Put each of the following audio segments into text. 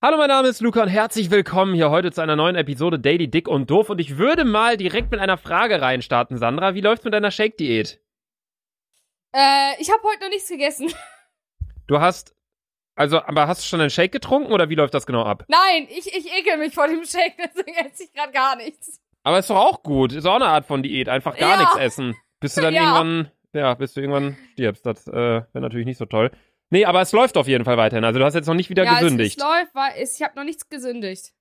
Hallo, mein Name ist Luca und herzlich willkommen hier heute zu einer neuen Episode Daily Dick und Doof. Und ich würde mal direkt mit einer Frage reinstarten, Sandra. Wie läuft's mit deiner Shake-Diät? Äh, ich habe heute noch nichts gegessen. Du hast, also, aber hast du schon einen Shake getrunken oder wie läuft das genau ab? Nein, ich, ich ekel mich vor dem Shake, deswegen esse ich gerade gar nichts. Aber ist doch auch gut. Ist auch eine Art von Diät. Einfach gar Ja. nichts essen. Bis du dann Ja. irgendwann, ja, bis du irgendwann stirbst. Das äh, wäre natürlich nicht so toll. Nee, aber es läuft auf jeden Fall weiterhin. Also du hast jetzt noch nicht wieder ja, gesündigt. Es, es läuft, weil es, ich habe noch nichts gesündigt.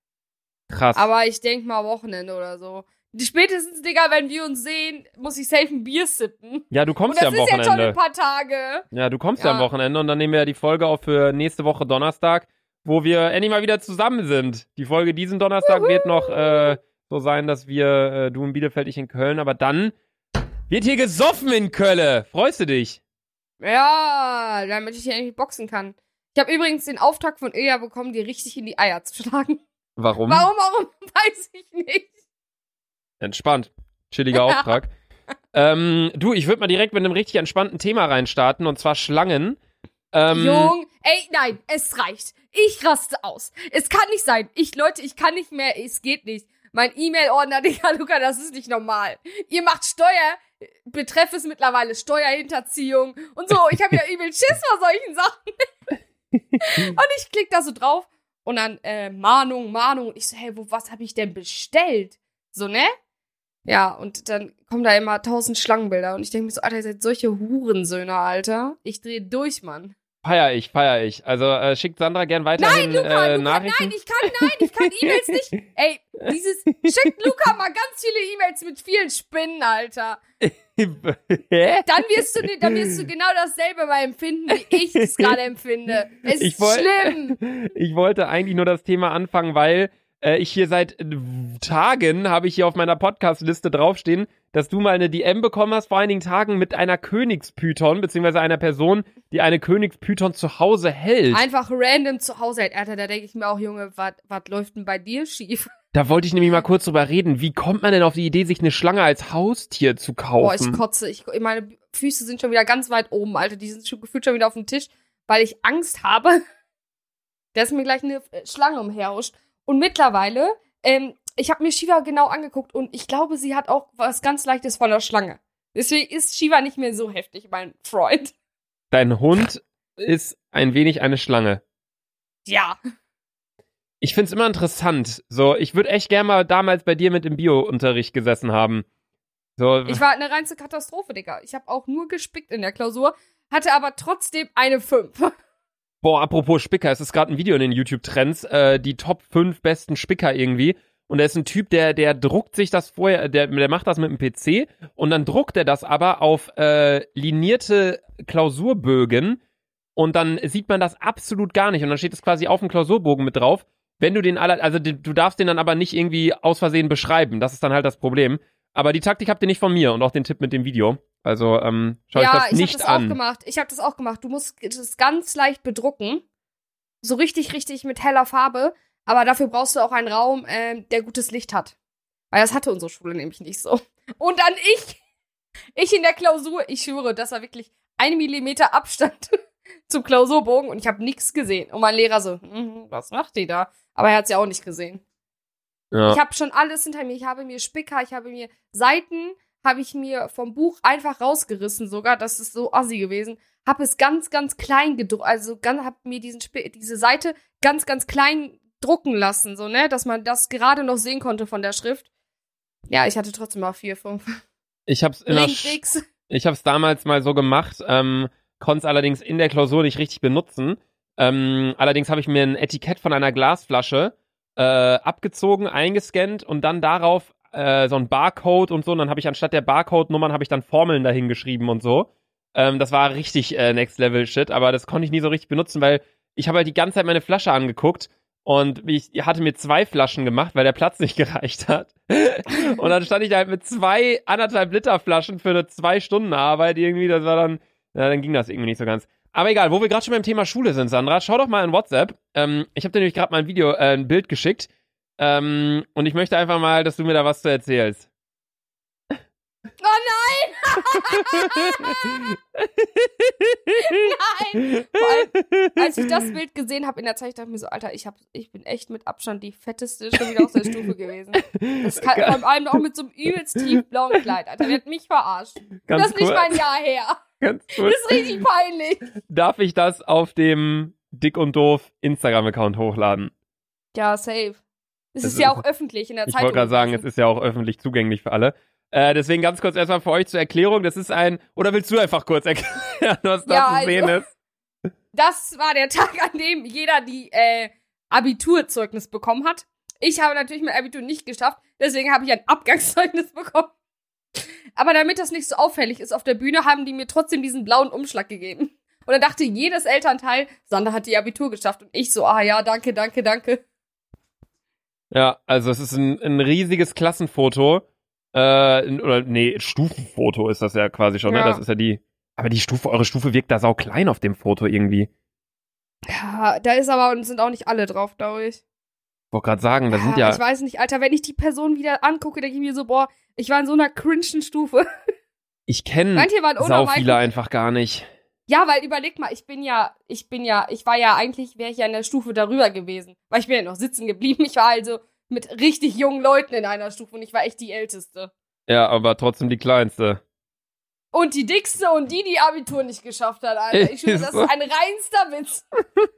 Krass. Aber ich denk mal Wochenende oder so. Spätestens, Digga, wenn wir uns sehen, muss ich safe ein Bier sippen. ja, du kommst das ja am ist jetzt schon Wochenende. ein paar Tage. Ja, du kommst ja. Ja. am Wochenende und dann nehmen wir ja die Folge auf für nächste Woche Donnerstag, wo wir endlich mal wieder zusammen sind. Die Folge diesen Donnerstag wird noch äh, so sein, dass wir, äh, du in Bielefeld, ich in Köln, aber dann wird hier gesoffen in Köln. Freust du dich? Ja, damit ich hier endlich boxen kann. Ich habe übrigens den Auftrag von Ilja bekommen, dir richtig in die Eier zu schlagen. Warum? Warum, warum, weiß ich nicht. Entspannt. Chilliger Auftrag. ähm, du, ich würde mal direkt mit einem richtig entspannten Thema reinstarten, und zwar Schlangen. Ähm, Jung, ey, nein, es reicht. Ich raste aus. Es kann nicht sein. Ich, Leute, ich kann nicht mehr, es geht nicht. Mein E-Mail-Ordner, Digga, Luca, das ist nicht normal. Ihr macht Steuer, betreff es mittlerweile Steuerhinterziehung und so. Ich habe ja übel Schiss vor solchen Sachen. und ich klick da so drauf und dann äh, Mahnung, Mahnung. Und ich so, hey, wo, was habe ich denn bestellt? So, ne? Ja, und dann kommen da immer tausend Schlangenbilder und ich denke mir so, Alter, ihr seid solche Hurensöhne, Alter. Ich drehe durch, Mann. Feier ich, feier ich. Also äh, schickt Sandra gern weiterhin Nein, Luca, äh, Luca, Nachrichten. nein, ich kann, nein, ich kann E-Mails nicht. Ey, dieses, schickt Luca mal ganz viele E-Mails mit vielen Spinnen, Alter. Hä? Dann wirst du, dann wirst du genau dasselbe mal empfinden, wie ich es gerade empfinde. Es Ich ist woll- schlimm. Ich wollte eigentlich nur das Thema anfangen, weil äh, ich hier seit äh, Tagen habe ich hier auf meiner Podcast-Liste draufstehen, dass du mal eine DM bekommen hast, vor einigen Tagen mit einer Königspython, beziehungsweise einer Person, die eine Königspython zu Hause hält. Einfach random zu Hause, halt, Alter, da denke ich mir auch, Junge, was läuft denn bei dir schief? Da wollte ich nämlich mal kurz drüber reden. Wie kommt man denn auf die Idee, sich eine Schlange als Haustier zu Boah, ich kaufen? kotze. Ich, meine Füße sind schon wieder ganz weit oben, Alter. Die sind schon gefühlt schon wieder auf dem Tisch, weil ich Angst habe, dass mir gleich eine äh, Schlange umherhuscht. Und mittlerweile, ähm, ich habe mir Shiva genau angeguckt und ich glaube, sie hat auch was ganz Leichtes von der Schlange. Deswegen ist Shiva nicht mehr so heftig, mein Freund. Dein Hund ist ein wenig eine Schlange. Ja. Ich find's immer interessant. So, ich würde echt gerne mal damals bei dir mit im Bio-Unterricht gesessen haben. So, Ich war eine reinste Katastrophe, Digga. Ich habe auch nur gespickt in der Klausur, hatte aber trotzdem eine 5. Boah, apropos Spicker, es ist gerade ein Video in den YouTube-Trends, äh, die Top 5 besten Spicker irgendwie. Und da ist ein Typ, der, der druckt sich das vorher, der, der macht das mit dem PC und dann druckt er das aber auf äh, linierte Klausurbögen und dann sieht man das absolut gar nicht. Und dann steht es quasi auf dem Klausurbogen mit drauf. Wenn du den aller, also du darfst den dann aber nicht irgendwie aus Versehen beschreiben. Das ist dann halt das Problem. Aber die Taktik habt ihr nicht von mir und auch den Tipp mit dem Video. Also ähm, schau ja, ich das ich habe nicht das an. auch gemacht. Ich habe das auch gemacht. Du musst das ganz leicht bedrucken. So richtig, richtig mit heller Farbe. Aber dafür brauchst du auch einen Raum, ähm, der gutes Licht hat. Weil das hatte unsere Schule nämlich nicht so. Und dann ich, ich in der Klausur, ich schwöre, das war wirklich ein Millimeter Abstand zum Klausurbogen und ich habe nichts gesehen. Und mein Lehrer so, "Mhm, was macht die da? Aber er hat's ja auch nicht gesehen. Ja. Ich habe schon alles hinter mir. Ich habe mir Spicker, ich habe mir Seiten, habe ich mir vom Buch einfach rausgerissen sogar. Das ist so assi gewesen. Habe es ganz, ganz klein gedruckt. Also ganz, habe mir diesen Sp diese Seite ganz, ganz klein drucken lassen, so, ne? Dass man das gerade noch sehen konnte von der Schrift. Ja, ich hatte trotzdem mal vier, fünf. Ich hab's in Linkx. Ich habe es damals mal so gemacht, ähm, konnte es allerdings in der Klausur nicht richtig benutzen. Ähm, allerdings habe ich mir ein Etikett von einer Glasflasche äh, abgezogen, eingescannt und dann darauf äh, so ein Barcode und so. Und dann habe ich anstatt der Barcode-Nummern habe ich dann Formeln dahin geschrieben und so. Ähm, das war richtig äh, Next Level Shit, aber das konnte ich nie so richtig benutzen, weil ich habe halt die ganze Zeit meine Flasche angeguckt und ich hatte mir zwei Flaschen gemacht, weil der Platz nicht gereicht hat. und dann stand ich da halt mit zwei anderthalb Liter Flaschen für eine zwei Stunden Arbeit irgendwie. Das war dann, ja, dann ging das irgendwie nicht so ganz. Aber egal, wo wir gerade schon beim Thema Schule sind, Sandra, schau doch mal in WhatsApp. Ähm, ich habe dir nämlich gerade mal ein Video, äh, ein Bild geschickt. Ähm, und ich möchte einfach mal, dass du mir da was zu erzählst. Oh nein! nein! Allem, als ich das Bild gesehen habe in der Zeit, dachte ich mir so, Alter, ich, hab, ich bin echt mit Abstand die fetteste schon wieder aus der Stufe gewesen. Das kann, vor allem auch mit so einem übelst tiefblauen Kleid, Alter. Der hat mich verarscht. Ganz das ist nicht mein Jahr her. Ganz Das kurz. ist richtig peinlich. Darf ich das auf dem Dick und Doof Instagram-Account hochladen? Ja, safe. Es ist ja auch öffentlich in der Ich Zeitung. wollte gerade sagen, es ist ja auch öffentlich zugänglich für alle. Äh, deswegen ganz kurz erstmal für euch zur Erklärung. Das ist ein, oder willst du einfach kurz erklären, was da Ja, zu also- sehen ist? Das war der Tag, an dem jeder die äh, Abiturzeugnis bekommen hat. Ich habe natürlich mein Abitur nicht geschafft, deswegen habe ich ein Abgangszeugnis bekommen. Aber damit das nicht so auffällig ist auf der Bühne, haben die mir trotzdem diesen blauen Umschlag gegeben. Und dann dachte jedes Elternteil, Sander hat die Abitur geschafft. Und ich so, ah ja, danke, danke, danke. Ja, also es ist ein, ein riesiges Klassenfoto. Äh, oder nee, Stufenfoto ist das ja quasi schon, ne? Ja. Das ist ja die. Aber die Stufe, eure Stufe wirkt da sau klein auf dem Foto irgendwie. Ja, da ist aber und sind auch nicht alle drauf, glaube ich. Wollte gerade sagen, da sind ja. Ich weiß nicht, Alter, wenn ich die Person wieder angucke, denke ich mir so, boah, ich war in so einer cringen Stufe. Ich kenne sau viele einfach gar nicht. Ja, weil überleg mal, ich bin ja, ich bin ja, ich war ja eigentlich, wäre ich ja in der Stufe darüber gewesen. Weil ich bin ja noch sitzen geblieben. Ich war also mit richtig jungen Leuten in einer Stufe und ich war echt die Älteste. Ja, aber trotzdem die kleinste. Und die dickste und die, die Abitur nicht geschafft hat, Alter. Ich schwöre, das Ist ein reinster Witz.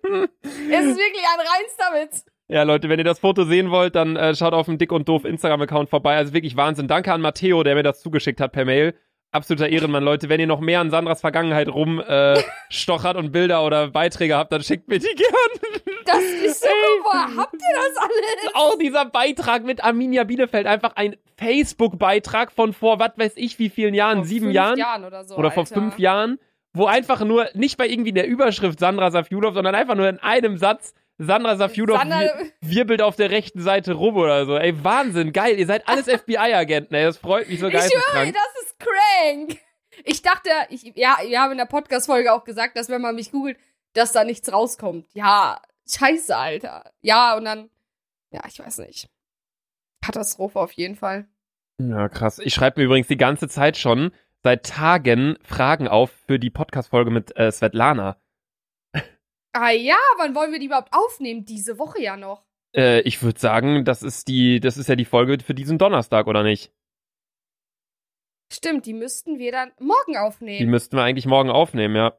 es ist wirklich ein reinster Witz. Ja, Leute, wenn ihr das Foto sehen wollt, dann äh, schaut auf dem Dick und Doof Instagram-Account vorbei. Also wirklich Wahnsinn. Danke an Matteo, der mir das zugeschickt hat per Mail. Absoluter Ehrenmann, Leute. Wenn ihr noch mehr an Sandras Vergangenheit rumstochert äh, und Bilder oder Beiträge habt, dann schickt mir die gern. Das ist so, woher habt ihr das alles? Auch dieser Beitrag mit Arminia Bielefeld. Einfach ein Facebook-Beitrag von vor, was weiß ich, wie vielen Jahren? Vor Sieben Jahren? Jahren oder so. oder vor Alter. fünf Jahren, wo einfach nur, nicht bei irgendwie der Überschrift Sandra Safjulov, sondern einfach nur in einem Satz Sandra Safjulov Sandra- wir, wirbelt auf der rechten Seite rum oder so. Ey, Wahnsinn, geil. Ihr seid alles FBI-Agenten, ey. Das freut mich so Ich schwöre, geisteskrank. das ist crank. Ich dachte, ich, ja, wir haben in der Podcast-Folge auch gesagt, dass wenn man mich googelt, dass da nichts rauskommt. Ja, scheiße, Alter. Ja, und dann, ja, ich weiß nicht. Katastrophe auf jeden Fall. Ja, krass. Ich schreibe mir übrigens die ganze Zeit schon seit Tagen Fragen auf für die Podcast-Folge mit äh, Svetlana. Ah ja, wann wollen wir die überhaupt aufnehmen? Diese Woche ja noch. Äh, ich würde sagen, das ist die, das ist ja die Folge für diesen Donnerstag, oder nicht? Stimmt, die müssten wir dann morgen Die aufnehmen. müssten wir eigentlich morgen aufnehmen, ja.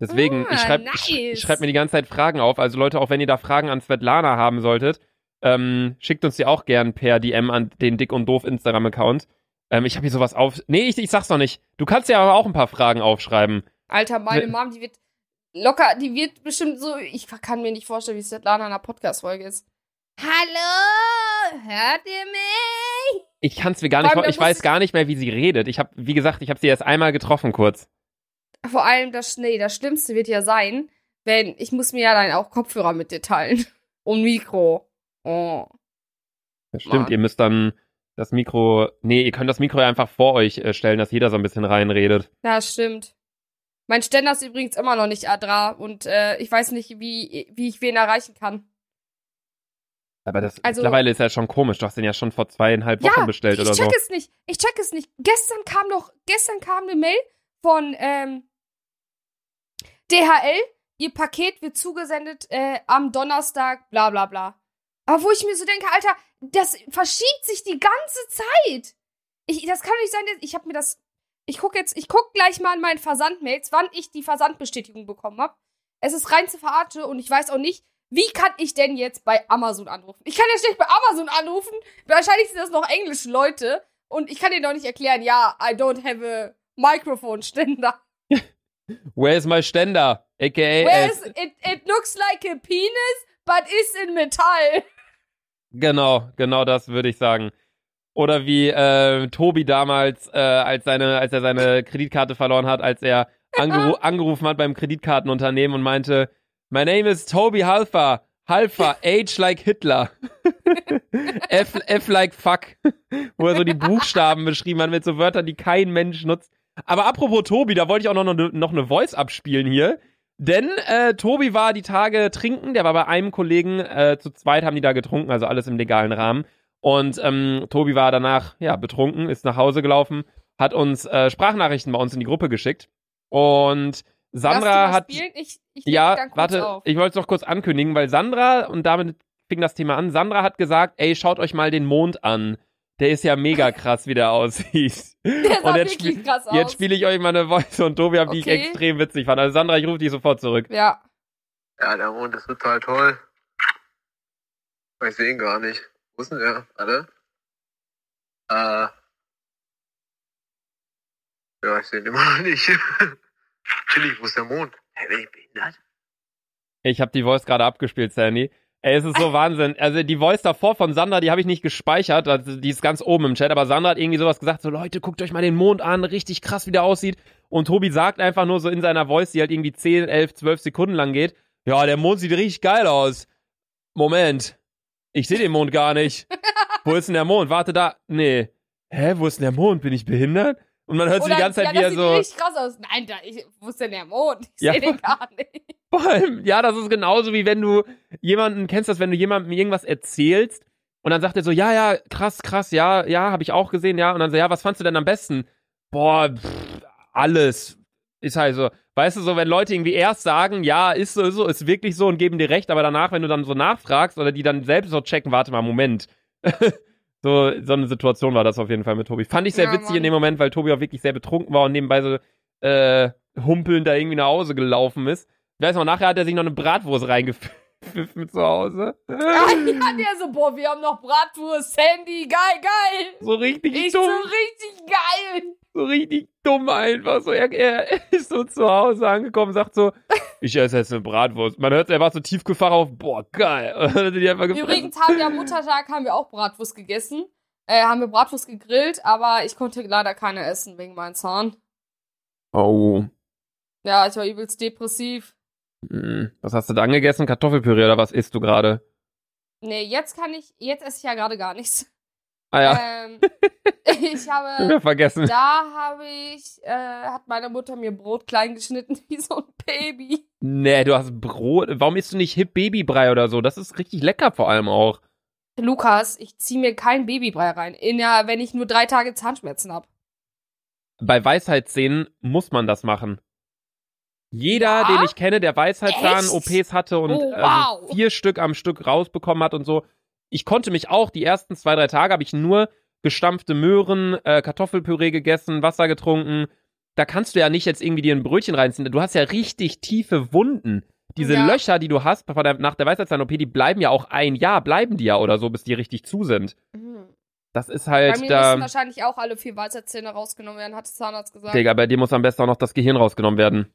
Deswegen, Ah, ich schreibe nice. ich, ich schreib mir die ganze Zeit Fragen auf. Also Leute, auch wenn ihr da Fragen an Svetlana haben solltet, ähm, schickt uns die auch gern per DM an den Dick und Doof Instagram-Account. Ähm, ich habe hier sowas auf. Nee, ich, ich sag's noch nicht. Du kannst ja aber auch ein paar Fragen aufschreiben. Alter, meine Ne- Mom, die wird locker, die wird bestimmt so, ich kann mir nicht vorstellen, wie Svetlana in einer Podcast-Folge ist. Hallo, hört ihr mich? Ich kann's mir gar nicht Vor Ich weiß gar nicht mehr, wie sie redet. Ich habe, wie gesagt, ich habe sie erst einmal getroffen kurz. Vor allem das, nee, das Schlimmste wird ja sein, wenn, ich muss mir ja dann auch Kopfhörer mit dir teilen. Und Mikro. Oh. Das stimmt, Mann. ihr müsst dann das Mikro. Nee, ihr könnt das Mikro ja einfach vor euch äh, stellen, dass jeder so ein bisschen reinredet. Ja, stimmt. Mein Ständer ist übrigens immer noch nicht Adra und äh, ich weiß nicht, wie, wie ich wen erreichen kann. Aber das Also- mittlerweile ist ja schon komisch. Du hast den ja schon vor zweieinhalb Wochen ja, bestellt ich oder check so. es nicht. Ich check es nicht. Gestern kam doch, gestern kam eine Mail von ähm, DHL. Ihr Paket wird zugesendet äh, am Donnerstag, bla bla bla. Aber wo ich mir so denke, Alter, das verschiebt sich die ganze Zeit. Ich, das kann doch nicht sein, ich habe mir das. Ich guck jetzt, ich guck gleich mal in meinen Versandmails, wann ich die Versandbestätigung bekommen habe. Es ist rein zu verarsche und ich weiß auch nicht, wie kann ich denn jetzt bei Amazon anrufen? Ich kann ja schlecht bei Amazon anrufen. Wahrscheinlich sind das noch englische Leute. Und ich kann denen doch nicht erklären, ja, I don't have a microphone ständer. Where is my Ständer? AKA. Where is it, it looks like a penis, but is in Metall. Genau, genau das würde ich sagen. Oder wie äh, Tobi damals, äh, als, seine, als er seine Kreditkarte verloren hat, als er angeru angerufen hat beim Kreditkartenunternehmen und meinte, My name is Toby Halfer. Halfer, age like Hitler. F, F like fuck. Wo er so die Buchstaben beschrieben hat mit so Wörtern, die kein Mensch nutzt. Aber apropos Tobi, da wollte ich auch noch, noch, noch eine Voice abspielen hier. Denn äh, Tobi war die Tage trinken, der war bei einem Kollegen, äh, zu zweit haben die da getrunken, also alles im legalen Rahmen. Und ähm, Tobi war danach, ja, betrunken, ist nach Hause gelaufen hat uns äh, Sprachnachrichten bei uns in die Gruppe geschickt. Und Sandra Lass du mal hat. Spielen? Ich, ich Ja, warte, auf. ich wollte es noch kurz ankündigen, weil Sandra, und damit fing das Thema an, Sandra hat gesagt, ey, schaut euch mal den Mond an. Der ist ja mega krass, wie der aussieht. Der sah und jetzt, wirklich spiel- krass aus. jetzt spiele ich euch mal eine Voice und Tobi, die ich Okay. extrem witzig fand. Also Sandra, ich rufe dich sofort zurück. ja. Ja, der Mond ist total toll. Ich sehe ihn gar nicht. Wo ist denn der? Alle? Äh. Ja, ich sehe ihn immer noch nicht. Chillig, wo ist der Mond? Hä, bin ich behindert? Ich habe die Voice gerade abgespielt, Sandy. Ey, es ist so Wahnsinn. Also die Voice davor von Sandra, die habe ich nicht gespeichert. Also, die ist ganz oben im Chat. Aber Sandra hat irgendwie sowas gesagt, so Leute, guckt euch mal den Mond an. Richtig krass, wie der aussieht. Und Tobi sagt einfach nur so in seiner Voice, die halt irgendwie 10, 11, 12 Sekunden lang geht. Ja, der Mond sieht richtig geil aus. Moment. Ich sehe den Mond gar nicht. Wo ist denn der Mond? Warte da. Nee. Hä, wo ist denn der Mond? Bin ich behindert? Und man hört so Oder, die ganze Zeit, ja, wie das er sieht so. richtig krass aus. Nein, da, ich, wo ist denn der Mond? Ich Ja, sehe den gar nicht. Vor allem, ja, das ist genauso wie wenn du jemanden, kennst das, wenn du jemandem irgendwas erzählst und dann sagt er so, ja, ja, krass, krass, ja, ja, habe ich auch gesehen, ja. Und dann so, ja, was fandst du denn am besten? Boah, pff, alles. Ist halt so, weißt du, so, wenn Leute irgendwie erst sagen, ja, ist so, ist so, ist wirklich so und geben dir recht, aber danach, wenn du dann so nachfragst oder die dann selbst so checken, warte mal, Moment. so, so eine Situation war das auf jeden Fall mit Tobi. Fand ich sehr Ja, witzig Mann. in dem Moment, weil Tobi auch wirklich sehr betrunken war und nebenbei so, äh, humpelnd da irgendwie nach Hause gelaufen ist. Ich weiß noch, nachher hat er sich noch eine Bratwurst reingepfiffen zu Hause. Ah, ja, der so, boah, wir haben noch Bratwurst, Sandy, geil, geil. So richtig Ich so dumm. richtig geil. So richtig dumm einfach. So, er, er ist so zu Hause angekommen, sagt so, ich esse jetzt eine Bratwurst. Man hört, er war so tiefgefahren auf, boah, geil. Die. Übrigens haben wir am Muttertag haben wir auch Bratwurst gegessen. Äh, haben wir Bratwurst gegrillt, aber ich konnte leider keine essen wegen meinem Zahn. Oh. Ja, ich war übelst depressiv. Hm. Was hast du dann gegessen? Kartoffelpüree oder was isst du gerade? Nee, jetzt kann ich, jetzt esse ich ja gerade gar nichts. Ah ja, Ähm, ich habe, ja. vergessen. da habe ich, äh, hat meine Mutter mir Brot klein geschnitten wie so ein Baby. Nee, du hast Brot. Warum isst du nicht Hip Babybrei oder so? Das ist richtig lecker vor allem auch. Lukas, ich ziehe mir kein Babybrei rein, in der, wenn ich nur drei Tage Zahnschmerzen habe. Bei Weisheitszähnen muss man das machen. Jeder, Ja? den ich kenne, der Weisheitszahn Echt? OPs hatte und Oh, äh, wow. so vier Stück am Stück rausbekommen hat und so. Ich konnte mich auch, die ersten zwei, drei Tage habe ich nur gestampfte Möhren, äh, Kartoffelpüree gegessen, Wasser getrunken. Da kannst du ja nicht jetzt irgendwie dir ein Brötchen reinziehen. Du hast ja richtig tiefe Wunden. Diese Ja. Löcher, die du hast der, nach der Weisheitszahn-OP, die bleiben ja auch ein Jahr, bleiben die ja oder so, bis die richtig zu sind. Das ist Bei halt mir da. müssen wahrscheinlich auch alle vier Weisheitszähne rausgenommen werden, hat der Zahnarzt gesagt. Digga, bei dir muss am besten auch noch das Gehirn rausgenommen werden.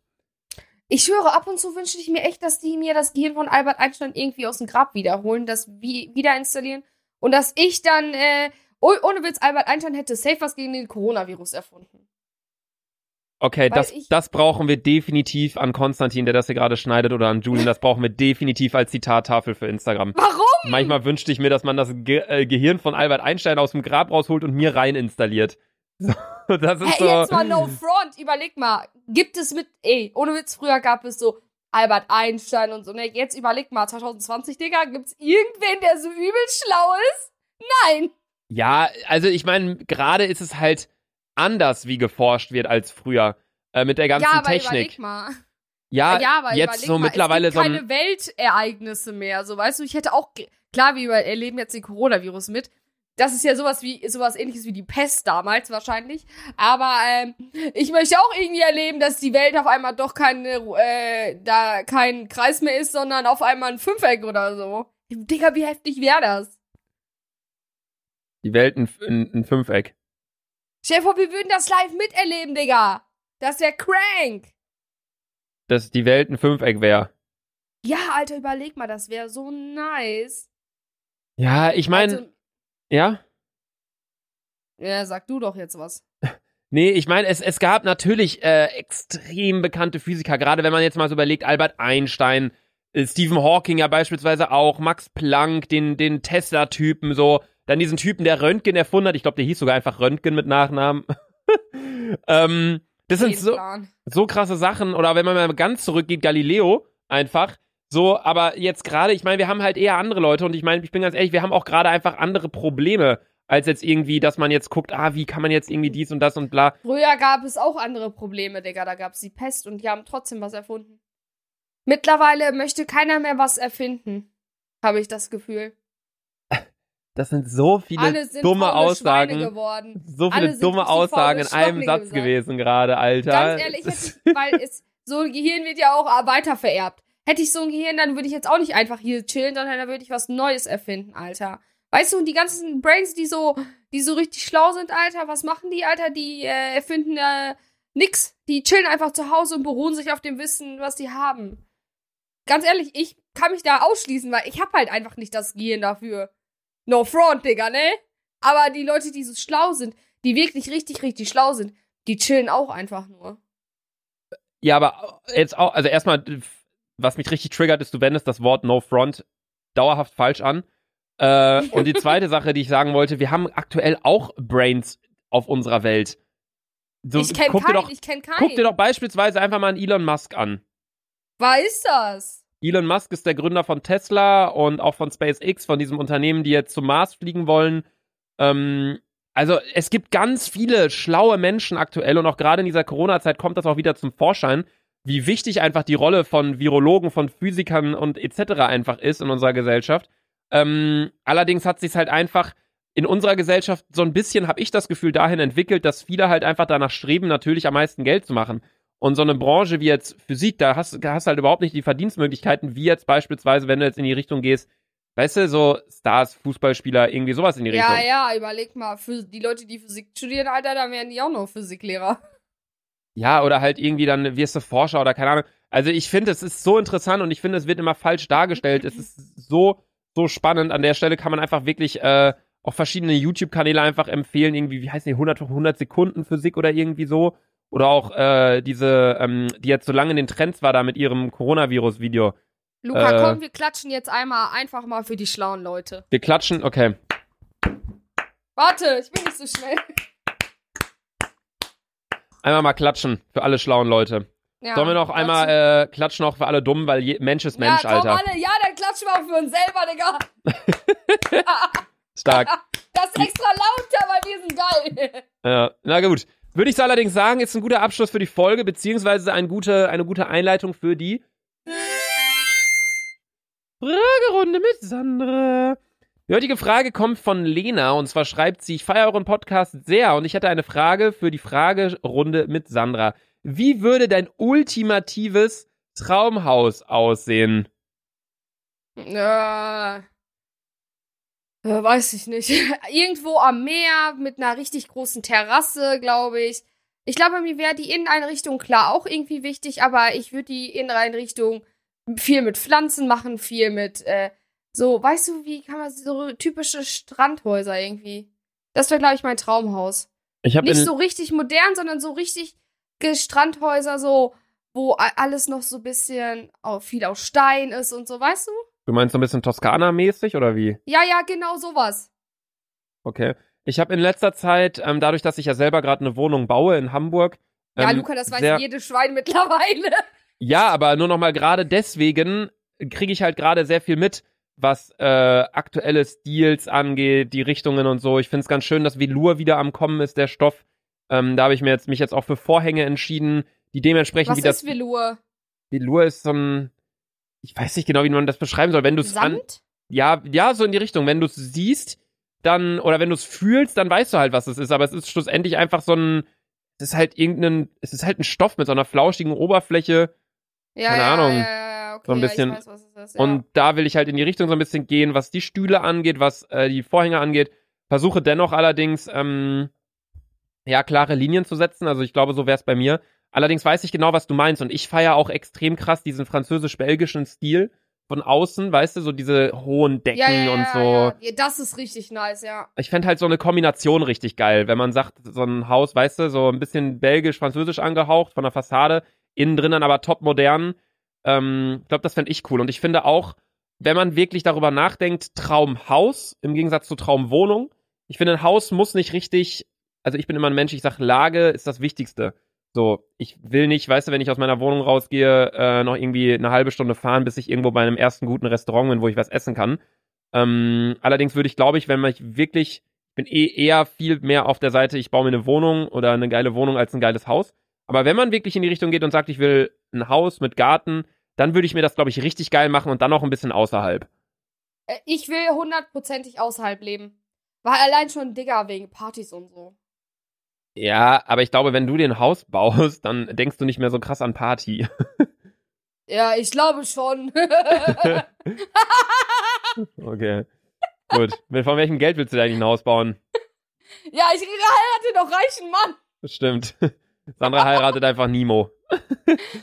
Ich schwöre, ab und zu wünsche ich mir echt, dass die mir das Gehirn von Albert Einstein irgendwie aus dem Grab wiederholen, das wie wieder installieren und dass ich dann, äh, oh, ohne Witz, Albert Einstein hätte safe was gegen den Coronavirus erfunden. Okay, Weil das, ich- das brauchen wir definitiv an Konstantin, der das hier gerade schneidet, oder an Julian. Das brauchen wir definitiv als Zitattafel für Instagram. Warum? Manchmal wünschte ich mir, dass man das Ge äh, Gehirn von Albert Einstein aus dem Grab rausholt und mir rein installiert. So, das ist Hey, so. jetzt mal no front, überleg mal, gibt es mit, ey, ohne Witz, früher gab es so Albert Einstein und so, ne, jetzt überleg mal, 2020, Digga, gibt's irgendwen, der so übel schlau ist? Nein. Ja, also ich meine, gerade ist es halt anders, wie geforscht wird als früher. Äh, mit der ganzen ja, aber Technik. überleg mal. Ja, ja, aber jetzt so mal, mittlerweile es so gibt ein. keine Weltereignisse mehr, so weißt du, ich hätte auch klar, wir erleben jetzt den Coronavirus mit. Das ist ja sowas wie sowas ähnliches wie die Pest damals wahrscheinlich, aber ähm, ich möchte auch irgendwie erleben, dass die Welt auf einmal doch keine äh, da kein Kreis mehr ist, sondern auf einmal ein Fünfeck oder so. Digga, wie heftig wäre das? Die Welt ein, ein, ein Fünfeck. Stell dir vor, wir würden das live miterleben, Digga. Das wäre crank. Dass die Welt ein Fünfeck wäre. Ja, Alter, überleg mal, das wäre so nice. Ja, ich meine, also, ja. ja, sag du doch jetzt was. Nee, ich meine, es, es gab natürlich äh, extrem bekannte Physiker, gerade wenn man jetzt mal so überlegt, Albert Einstein, äh, Stephen Hawking ja beispielsweise auch, Max Planck, den, den Tesla-Typen, so, dann diesen Typen, der Röntgen erfunden hat, ich glaube, der hieß sogar einfach Röntgen mit Nachnamen. ähm, das sind so, so krasse Sachen, oder wenn man mal ganz zurückgeht, Galileo einfach. So, aber jetzt gerade, ich meine, wir haben halt eher andere Leute und ich meine, ich bin ganz ehrlich, wir haben auch gerade einfach andere Probleme als jetzt irgendwie, dass man jetzt guckt, ah, wie kann man jetzt irgendwie dies und das und bla. Früher gab es auch andere Probleme, Digga. Da gab es die Pest und die haben trotzdem was erfunden. Mittlerweile möchte keiner mehr was erfinden. Habe ich das Gefühl. Das sind so viele sind dumme Aussagen. Geworden. So viele dumme Aussagen in einem Satz gesagt. gewesen gerade, Alter. Ganz ehrlich, ich, weil es, so ein Gehirn wird ja auch weiter vererbt. Hätte ich so ein Gehirn, dann würde ich jetzt auch nicht einfach hier chillen, sondern dann würde ich was Neues erfinden, Alter. Weißt du, und die ganzen Brains, die so, die so richtig schlau sind, Alter, was machen die, Alter? Die äh, erfinden äh, nix. Die chillen einfach zu Hause und beruhen sich auf dem Wissen, was die haben. Ganz ehrlich, ich kann mich da ausschließen, weil ich hab halt einfach nicht das Gehirn dafür. No front, Digga, ne? Aber die Leute, die so schlau sind, die wirklich richtig, richtig schlau sind, die chillen auch einfach nur. Ja, aber jetzt auch, also erstmal, was mich richtig triggert, ist, du wendest das Wort No Front dauerhaft falsch an. Äh, und die zweite Sache, die ich sagen wollte, wir haben aktuell auch Brains auf unserer Welt. So, ich kenn guck, dir keinen, doch, ich kenn keinen. guck dir doch beispielsweise einfach mal einen Elon Musk an. Wer ist das? Elon Musk ist der Gründer von Tesla und auch von SpaceX, von diesem Unternehmen, die jetzt zum Mars fliegen wollen. Ähm, also es gibt ganz viele schlaue Menschen aktuell und auch gerade in dieser Corona-Zeit kommt das auch wieder zum Vorschein, wie wichtig einfach die Rolle von Virologen, von Physikern und etc. einfach ist in unserer Gesellschaft. Ähm, allerdings hat sich halt einfach in unserer Gesellschaft so ein bisschen, habe ich das Gefühl, dahin entwickelt, dass viele halt einfach danach streben, natürlich am meisten Geld zu machen. Und so eine Branche wie jetzt Physik, da hast du hast halt überhaupt nicht die Verdienstmöglichkeiten, wie jetzt beispielsweise, wenn du jetzt in die Richtung gehst, weißt du, so Stars, Fußballspieler, irgendwie sowas in die Richtung. Ja, ja, überleg mal, für die Leute, die Physik studieren, Alter, dann wären die auch noch Physiklehrer. Ja, oder halt irgendwie dann wirst du Forscher oder keine Ahnung. Also ich finde, es ist so interessant und ich finde, es wird immer falsch dargestellt. es ist so, so spannend. An der Stelle kann man einfach wirklich äh, auch verschiedene YouTube-Kanäle einfach empfehlen. Irgendwie, wie heißen die, 100, 100 Sekunden Physik oder irgendwie so. Oder auch äh, diese, ähm, die jetzt so lange in den Trends war da mit ihrem Coronavirus-Video. Luca, Äh. komm, wir klatschen jetzt einmal einfach mal für die schlauen Leute. Wir klatschen, okay. Warte, ich bin nicht so schnell. Einmal mal klatschen für alle schlauen Leute. Ja, Sollen wir noch klatschen. einmal äh, klatschen auch für alle Dummen, weil je, Mensch ist Mensch, ja, komm, Alter. alle, ja, dann klatschen wir auch für uns selber, Digga. Stark. Das ist extra lauter, weil wir sind geil. Ja, na gut. Würde ich allerdings sagen, ist ein guter Abschluss für die Folge, beziehungsweise ein gute, eine gute Einleitung für die Fragerunde mit Sandra. Die heutige Frage kommt von Lena und zwar schreibt sie, ich feiere euren Podcast sehr und ich hätte eine Frage für die Fragerunde mit Sandra. Wie würde dein ultimatives Traumhaus aussehen? Äh, äh, weiß ich nicht. Irgendwo am Meer mit einer richtig großen Terrasse, glaube ich. Ich glaube, mir wäre die Inneneinrichtung klar auch irgendwie wichtig, aber ich würde die Inneneinrichtung viel mit Pflanzen machen, viel mit, äh, so, weißt du, wie kann man so typische Strandhäuser irgendwie. Das wäre, glaube ich, mein Traumhaus. Ich habe Nicht so richtig modern, sondern so richtig Strandhäuser, so, wo alles noch so ein bisschen au- viel aus Stein ist und so, weißt du? du meinst so ein bisschen Toskana-mäßig oder wie? Ja, ja, genau sowas. Okay. Ich habe in letzter Zeit, ähm, dadurch, dass ich ja selber gerade eine Wohnung baue in Hamburg. Ja, ähm, Luca, das weiß jedes Schwein mittlerweile. Ja, aber nur noch mal gerade deswegen kriege ich halt gerade sehr viel mit, was äh, aktuelle Stils angeht, die Richtungen und so. Ich finde es ganz schön, dass Velour wieder am Kommen ist, der Stoff. Ähm, da habe ich mir jetzt mich jetzt auch für Vorhänge entschieden, die dementsprechend Was wie das ist Velour? Velour ist so ein ich weiß nicht genau, wie man das beschreiben soll. Wenn du es an ja, ja, so in die Richtung. Wenn du es siehst, dann, oder wenn du es fühlst, dann weißt du halt, was es ist. Aber es ist schlussendlich einfach so ein, es ist halt irgendein, es ist halt ein Stoff mit so einer flauschigen Oberfläche. Ja, keine ja, Ahnung. Ja, ja, ja, So ein ja, bisschen. weiß, ist. Ja. Und da will ich halt in die Richtung so ein bisschen gehen, was die Stühle angeht, was äh, die Vorhänge angeht. Versuche dennoch allerdings, ähm, ja, klare Linien zu setzen. Also ich glaube, so wäre es bei mir. Allerdings weiß ich genau, was du meinst. Und ich feiere auch extrem krass diesen französisch-belgischen Stil von außen, weißt du, so diese hohen Decken ja, ja, und so. Ja. ja, das ist richtig nice, ja. Ich fände halt so eine Kombination richtig geil, wenn man sagt, so ein Haus, weißt du, so ein bisschen belgisch-französisch angehaucht von der Fassade, innen drin dann aber top modern. Ähm, ich glaube, das fände ich cool. Und ich finde auch, wenn man wirklich darüber nachdenkt, Traumhaus im Gegensatz zu Traumwohnung. Ich finde, ein Haus muss nicht richtig, also ich bin immer ein Mensch, ich sage, Lage ist das Wichtigste. So, ich will nicht, weißt du, wenn ich aus meiner Wohnung rausgehe, äh, noch irgendwie eine halbe Stunde fahren, bis ich irgendwo bei einem ersten guten Restaurant bin, wo ich was essen kann. Ähm, allerdings würde ich, glaube ich, wenn man wirklich bin eh eher viel mehr auf der Seite, ich baue mir eine Wohnung oder eine geile Wohnung als ein geiles Haus. Aber wenn man wirklich in die Richtung geht und sagt, ich will ein Haus mit Garten, dann würde ich mir das, glaube ich, richtig geil machen und dann noch ein bisschen außerhalb. Äh, Ich will hundertprozentig außerhalb leben. War allein schon Digga wegen Partys und so. Ja, aber ich glaube, wenn du dir ein Haus baust, dann denkst du nicht mehr so krass an Party. Ja, ich glaube schon. Okay. Gut. Von welchem Geld willst du eigentlich ein Haus bauen? ja, ich heirate doch reichen Mann. Stimmt. Sandra heiratet einfach Nemo.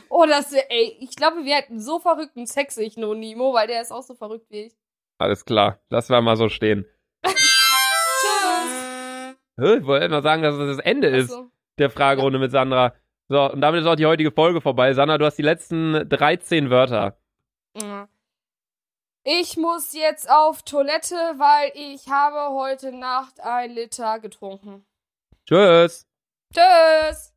Oh, das ey, ich glaube, wir hätten so verrückten Sex, ich nur Nemo, weil der ist auch so verrückt wie ich. Alles klar. Lass wir mal so stehen. Tschüss. Ich wollte mal sagen, dass es das Ende ist Achso. der Fragerunde mit Sandra. So, und damit ist auch die heutige Folge vorbei. Sandra, du hast die letzten 13 Wörter. Ich muss jetzt auf Toilette, weil ich habe heute Nacht ein Liter getrunken. Tschüss. Tschüss.